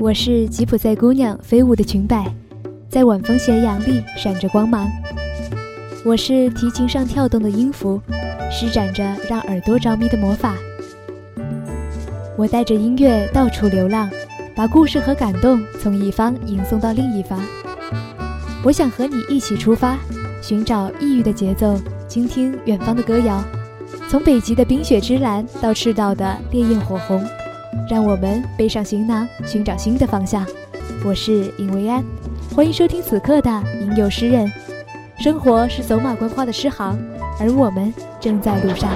我是吉普赛姑娘飞舞的裙摆，在晚风斜阳里闪着光芒。我是提琴上跳动的音符，施展着让耳朵着迷的魔法。我带着音乐到处流浪，把故事和感动从一方吟送到另一方。我想和你一起出发，寻找异域的节奏，倾听远方的歌谣。从北极的冰雪之蓝到赤道的烈焰火红，让我们背上行囊，寻找新的方向。我是尹维安，欢迎收听此刻的《吟游诗人》。生活是走马观花的诗行，而我们正在路上。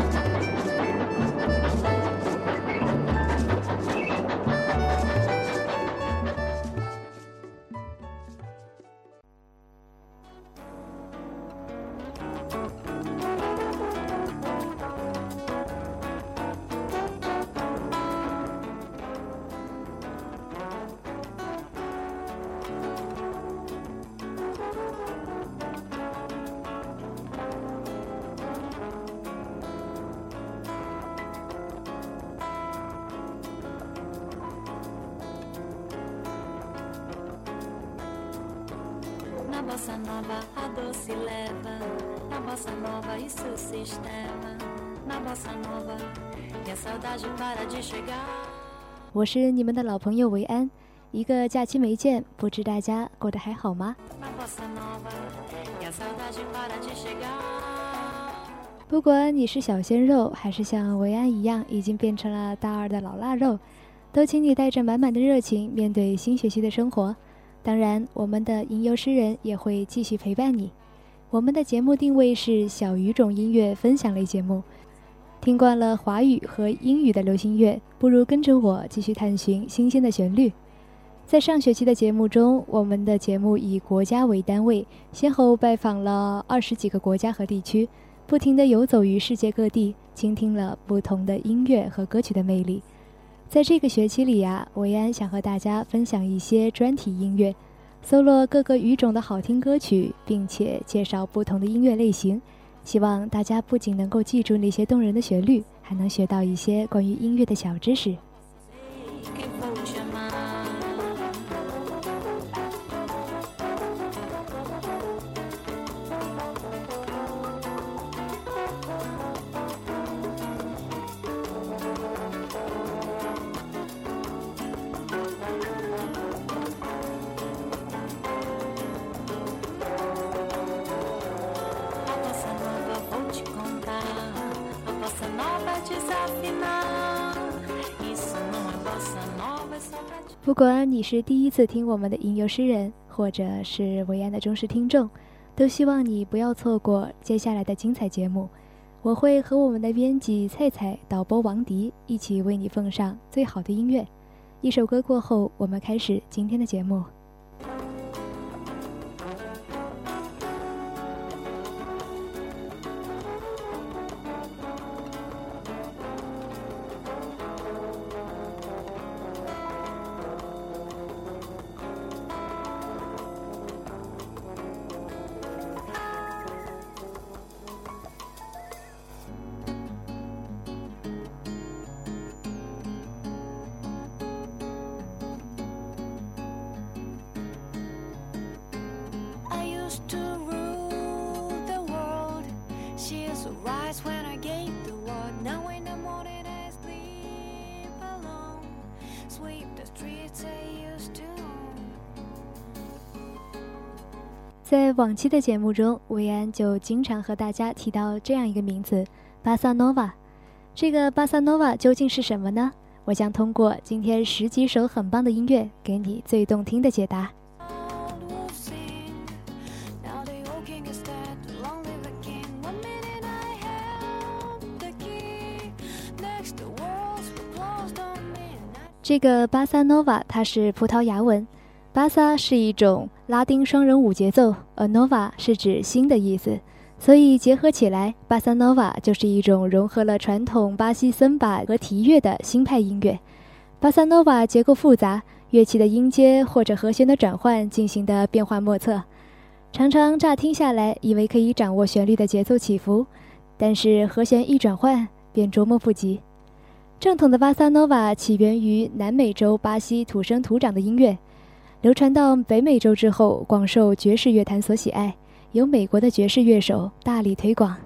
我是你们的老朋友维安，一个假期没见，不知大家过得还好吗？不管你是小鲜肉，还是像维安一样已经变成了大二的老腊肉，都请你带着满满的热情面对新学期的生活。当然，我们的吟游诗人也会继续陪伴你。我们的节目定位是小语种音乐分享类节目。听惯了华语和英语的流行乐，不如跟着我继续探寻新鲜的旋律。在上学期的节目中，我们的节目以国家为单位，先后拜访了二十几个国家和地区，不停地游走于世界各地，倾听了不同的音乐和歌曲的魅力。在这个学期里呀，维安想和大家分享一些专题音乐，搜罗各个语种的好听歌曲，并且介绍不同的音乐类型。希望大家不仅能够记住那些动人的旋律，还能学到一些关于音乐的小知识。不管你是第一次听我们的吟游诗人，或者是维安的忠实听众，都希望你不要错过接下来的精彩节目。我会和我们的编辑菜菜、导播王迪一起为你奉上最好的音乐。一首歌过后，我们开始今天的节目。在往期的节目中，薇安就经常和大家提到这样一个名字——巴萨诺瓦。这个巴萨诺瓦究竟是什么呢？我将通过今天十几首很棒的音乐，给你最动听的解答。这个巴萨诺瓦，它是葡萄牙文。巴萨是一种拉丁双人舞节奏，而 nova 是指新的意思，所以结合起来，巴萨 nova 就是一种融合了传统巴西森巴和提乐的新派音乐。巴萨 nova 结构复杂，乐器的音阶或者和弦的转换进行的变化莫测，常常乍听下来以为可以掌握旋律的节奏起伏，但是和弦一转换便捉摸不及。正统的巴萨 nova 起源于南美洲巴西土生土长的音乐，流传到北美洲之后，广受爵士乐坛所喜爱，由美国的爵士乐手大力推广。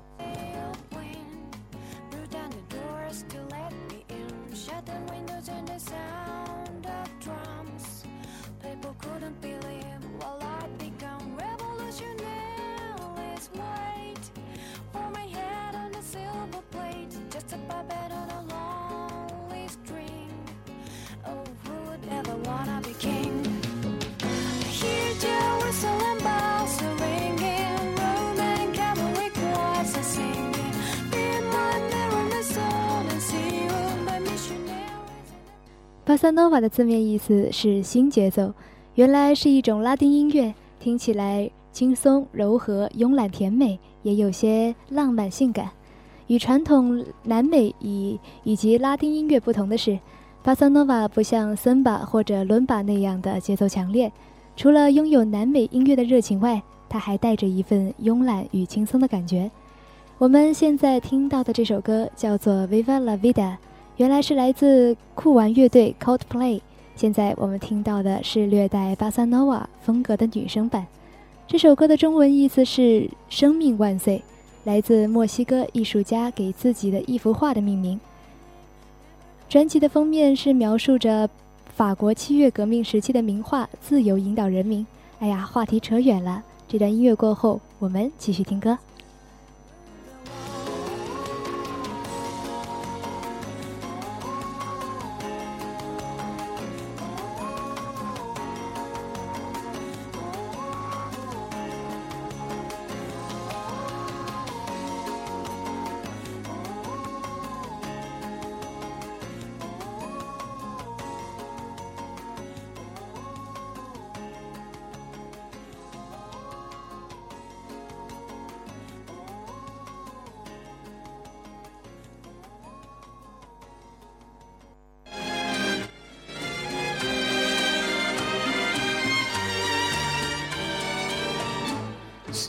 巴萨诺瓦的字面意思是新节奏，原来是一种拉丁音乐，听起来轻松柔和、慵懒甜美，也有些浪漫性感。与传统南美以以及拉丁音乐不同的是，巴萨诺瓦不像森巴或者伦巴那样的节奏强烈，除了拥有南美音乐的热情外，它还带着一份慵懒与轻松的感觉。我们现在听到的这首歌叫做《Viva la Vida》。原来是来自酷玩乐队 Coldplay，现在我们听到的是略带巴萨诺瓦风格的女声版。这首歌的中文意思是“生命万岁”，来自墨西哥艺术家给自己的一幅画的命名。专辑的封面是描述着法国七月革命时期的名画《自由引导人民》。哎呀，话题扯远了。这段音乐过后，我们继续听歌。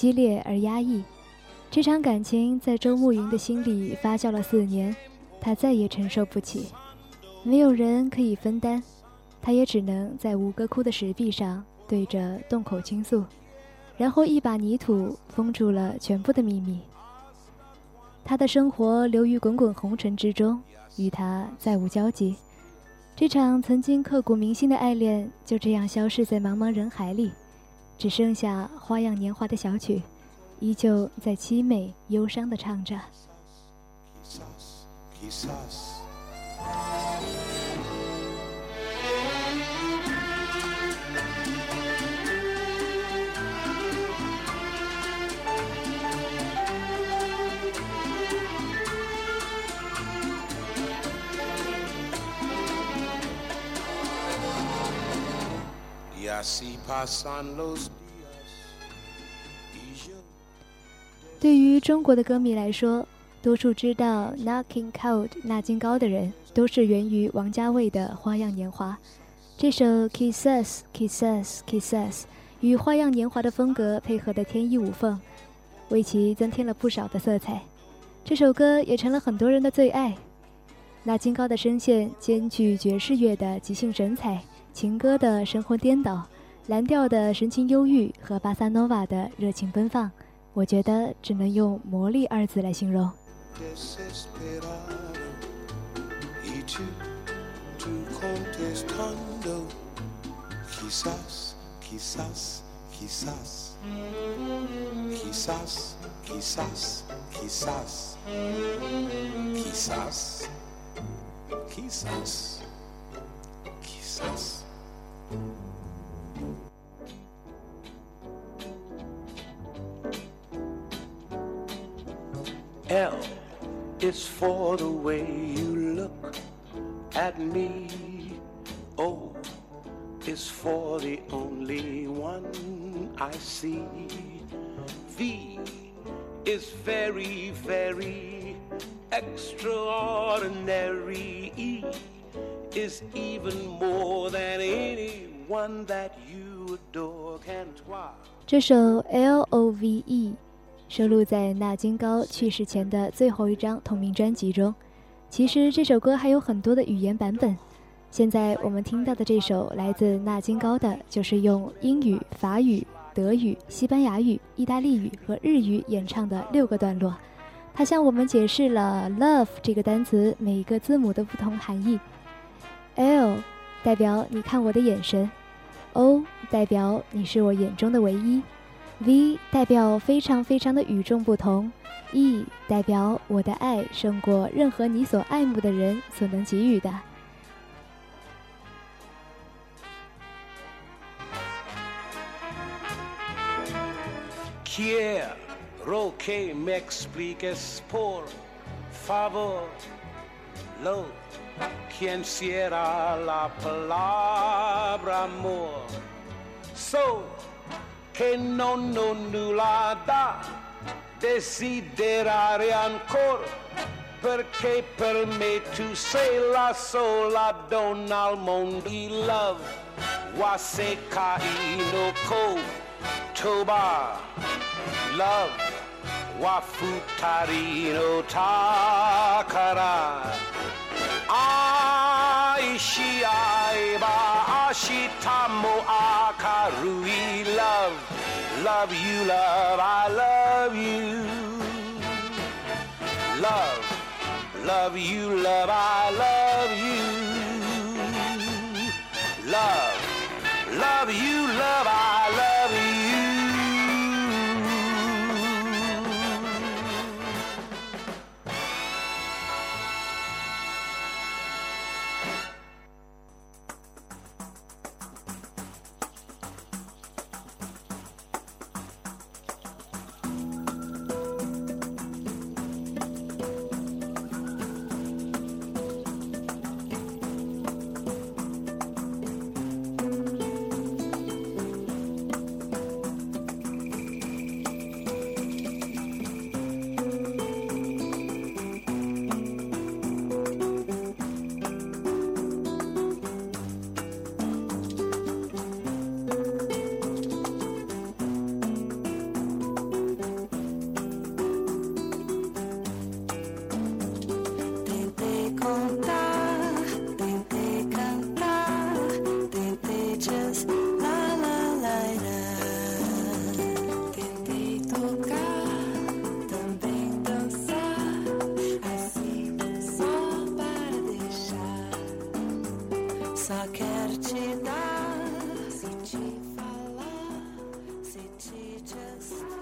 激烈而压抑，这场感情在周慕云的心里发酵了四年，他再也承受不起，没有人可以分担，他也只能在吴哥窟的石壁上对着洞口倾诉，然后一把泥土封住了全部的秘密。他的生活流于滚滚红尘之中，与他再无交集，这场曾经刻骨铭心的爱恋就这样消失在茫茫人海里。只剩下花样年华的小曲，依旧在凄美忧伤地唱着。对于中国的歌迷来说，多数知道《Knocking Cold》纳金高的人，都是源于王家卫的《花样年华》。这首《Kisses Kisses Kisses》与《花样年华》的风格配合的天衣无缝，为其增添了不少的色彩。这首歌也成了很多人的最爱。纳金高的声线兼具爵士乐的即兴神采。情歌的神魂颠倒，蓝调的神情忧郁和巴萨诺瓦的热情奔放，我觉得只能用魔力二字来形容。L is for the way you look at me. O is for the only one I see. V is very, very extraordinary. Is even more than anyone that you adore. Can try. 这首 L O V E 收录在纳金高去世前的最后一张同名专辑中。其实这首歌还有很多的语言版本。现在我们听到的这首来自纳金高的，就是用英语、法语、德语、西班牙语、意大利语和日语演唱的六个段落。它向我们解释了 “love” 这个单词每一个字母的不同含义。L 代表你看我的眼神，O 代表你是我眼中的唯一，V 代表非常非常的与众不同，E 代表我的爱胜过任何你所爱慕的人所能给予的。Kier, roque, m e x p l i c a s por favor, lo. Quien cierra la palabra amor. So che non ho nulla da desiderare ancora perché per me tu sei la sola donna al mondo di love waseka inoko toba love wafutarino takara 愛し合えば明日も明るい Love, love you, love, I love you. Love, love you, love, I love you. Love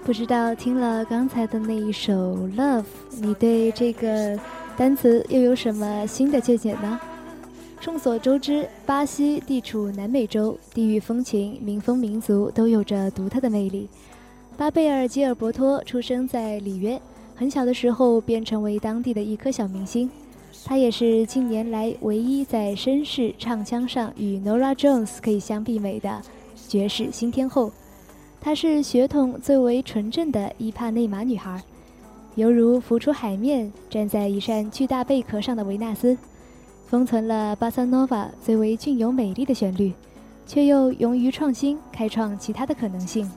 不知道听了刚才的那一首《Love》，你对这个单词又有什么新的见解呢？众所周知，巴西地处南美洲，地域风情、民风民族都有着独特的魅力。巴贝尔·吉尔伯托出生在里约，很小的时候便成为当地的一颗小明星。他也是近年来唯一在绅士唱腔上与 Nora Jones 可以相媲美的爵士新天后。她是血统最为纯正的伊帕内马女孩，犹如浮出海面、站在一扇巨大贝壳上的维纳斯，封存了巴萨诺瓦最为俊有美丽的旋律，却又勇于创新，开创其他的可能性。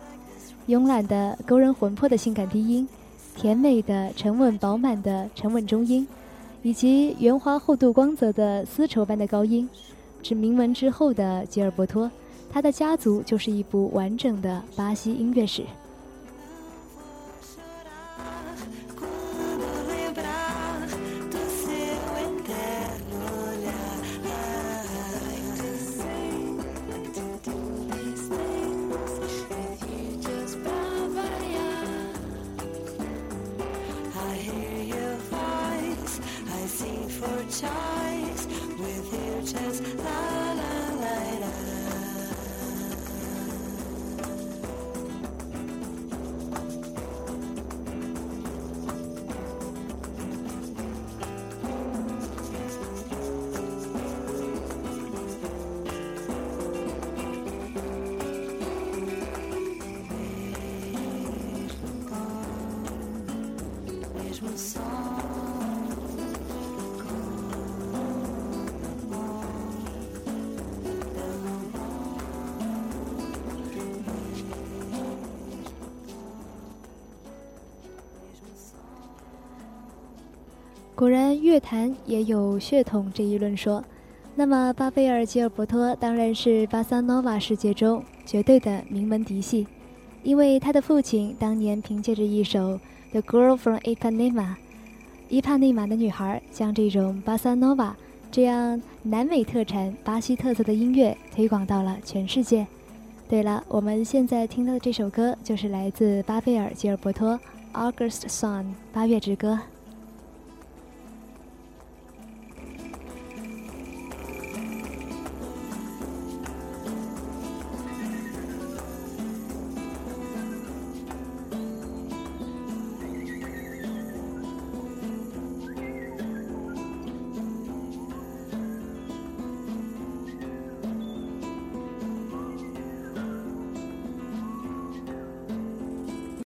慵懒的勾人魂魄的性感低音，甜美的沉稳饱满的沉稳中音，以及圆滑厚度光泽的丝绸般的高音，是名门之后的吉尔伯托。他的家族就是一部完整的巴西音乐史。果然，乐坛也有血统这一论说。那么，巴菲尔·吉尔伯托当然是巴萨诺瓦世界中绝对的名门嫡系，因为他的父亲当年凭借着一首《The Girl from Ipanema》（伊帕内马的女孩），将这种巴萨诺瓦这样南美特产、巴西特色的音乐推广到了全世界。对了，我们现在听到的这首歌就是来自巴菲尔·吉尔伯托《August Song》（八月之歌）。